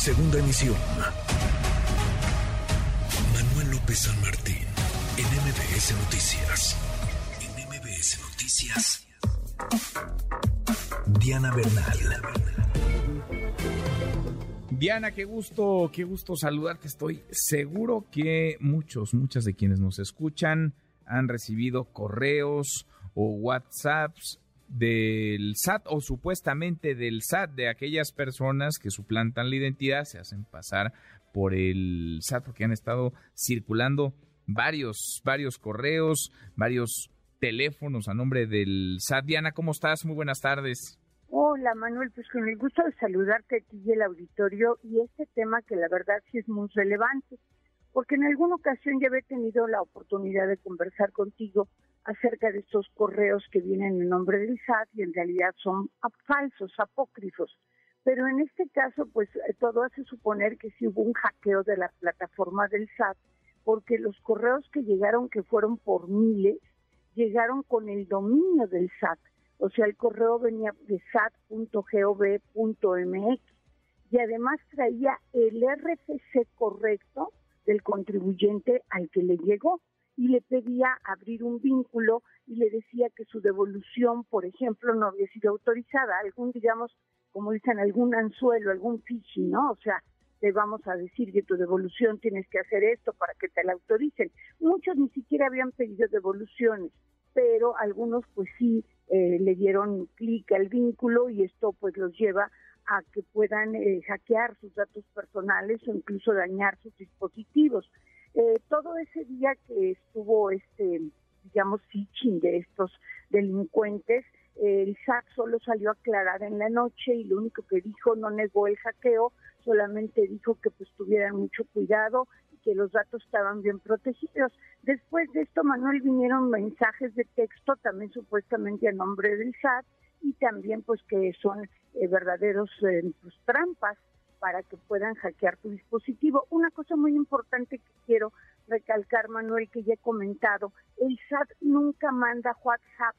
Segunda emisión. Manuel López San Martín, en MBS Noticias. En MBS Noticias. Diana Bernal. Diana, qué gusto, qué gusto saludarte. Estoy seguro que muchos, muchas de quienes nos escuchan han recibido correos o WhatsApps del SAT o supuestamente del SAT de aquellas personas que suplantan la identidad, se hacen pasar por el SAT porque han estado circulando varios, varios correos, varios teléfonos a nombre del SAT. Diana, ¿cómo estás? Muy buenas tardes. Hola Manuel, pues con el gusto de saludarte a ti y el auditorio y este tema que la verdad sí es muy relevante, porque en alguna ocasión ya he tenido la oportunidad de conversar contigo acerca de estos correos que vienen en nombre del SAT y en realidad son falsos, apócrifos. Pero en este caso, pues eh, todo hace suponer que sí hubo un hackeo de la plataforma del SAT, porque los correos que llegaron, que fueron por miles, llegaron con el dominio del SAT. O sea, el correo venía de sat.gov.mx y además traía el RFC correcto del contribuyente al que le llegó y le pedía abrir un vínculo y le decía que su devolución, por ejemplo, no había sido autorizada, algún, digamos, como dicen, algún anzuelo, algún phishing, ¿no? O sea, te vamos a decir que tu devolución tienes que hacer esto para que te la autoricen. Muchos ni siquiera habían pedido devoluciones, pero algunos pues sí eh, le dieron clic al vínculo y esto pues los lleva a que puedan eh, hackear sus datos personales o incluso dañar sus dispositivos. Eh, todo ese día que estuvo este, digamos, fiching de estos delincuentes, el SAT solo salió a aclarar en la noche y lo único que dijo no negó el hackeo, solamente dijo que pues tuvieran mucho cuidado y que los datos estaban bien protegidos. Después de esto, Manuel, vinieron mensajes de texto también supuestamente a nombre del SAT y también pues que son eh, verdaderos eh, pues, trampas para que puedan hackear tu dispositivo. Una cosa muy importante que quiero recalcar, Manuel, que ya he comentado, el SAT nunca manda WhatsApp.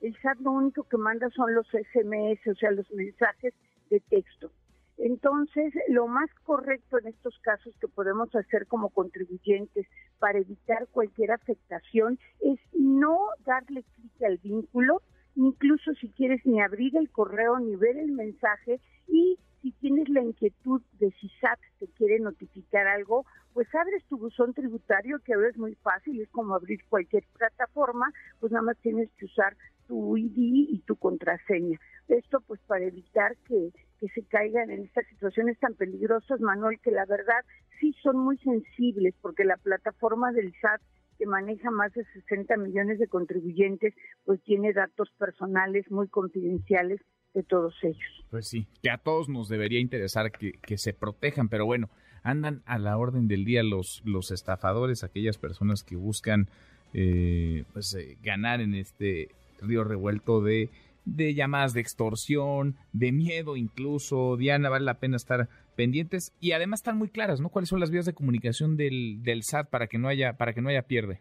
El SAT lo único que manda son los SMS, o sea, los mensajes de texto. Entonces, lo más correcto en estos casos que podemos hacer como contribuyentes para evitar cualquier afectación es no darle clic al vínculo, incluso si quieres ni abrir el correo ni ver el mensaje y tienes la inquietud de si SAT te quiere notificar algo, pues abres tu buzón tributario, que ahora es muy fácil, es como abrir cualquier plataforma, pues nada más tienes que usar tu ID y tu contraseña. Esto pues para evitar que, que se caigan en estas situaciones tan peligrosas, Manuel, que la verdad sí son muy sensibles, porque la plataforma del SAT que maneja más de 60 millones de contribuyentes, pues tiene datos personales muy confidenciales de todos ellos. Pues sí, que a todos nos debería interesar que, se protejan, pero bueno, andan a la orden del día los, los estafadores, aquellas personas que buscan eh, pues, eh, ganar en este río revuelto de, de llamadas de extorsión, de miedo incluso. Diana, vale la pena estar pendientes y además están muy claras, ¿no? ¿Cuáles son las vías de comunicación del, del SAT para que no haya para que no haya pierde?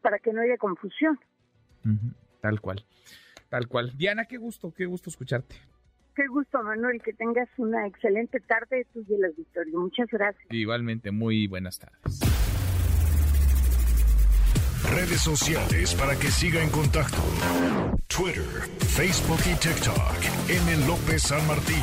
Para que no haya confusión. tal cual. Tal cual. Diana, qué gusto, qué gusto escucharte. Qué gusto, Manuel, que tengas una excelente tarde tú y el auditorio. Muchas gracias. Igualmente, muy buenas tardes. Redes sociales para que siga en contacto: Twitter, Facebook y TikTok. M. López San Martín.